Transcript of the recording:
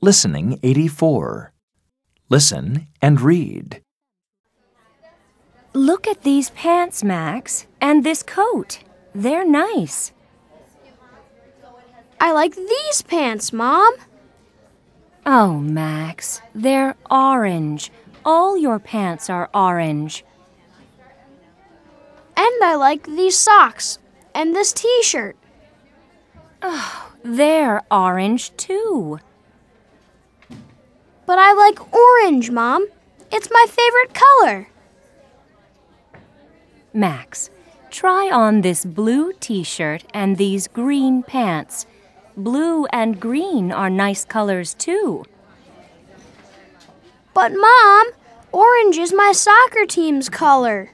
Listening 84. Listen and read. Look at these pants, Max, and this coat. They're nice. I like these pants, Mom. Oh, Max, they're orange. All your pants are orange. And I like these socks and this t shirt. Oh, they're orange too. But I like orange, Mom. It's my favorite color. Max, try on this blue t shirt and these green pants. Blue and green are nice colors too. But, Mom, orange is my soccer team's color.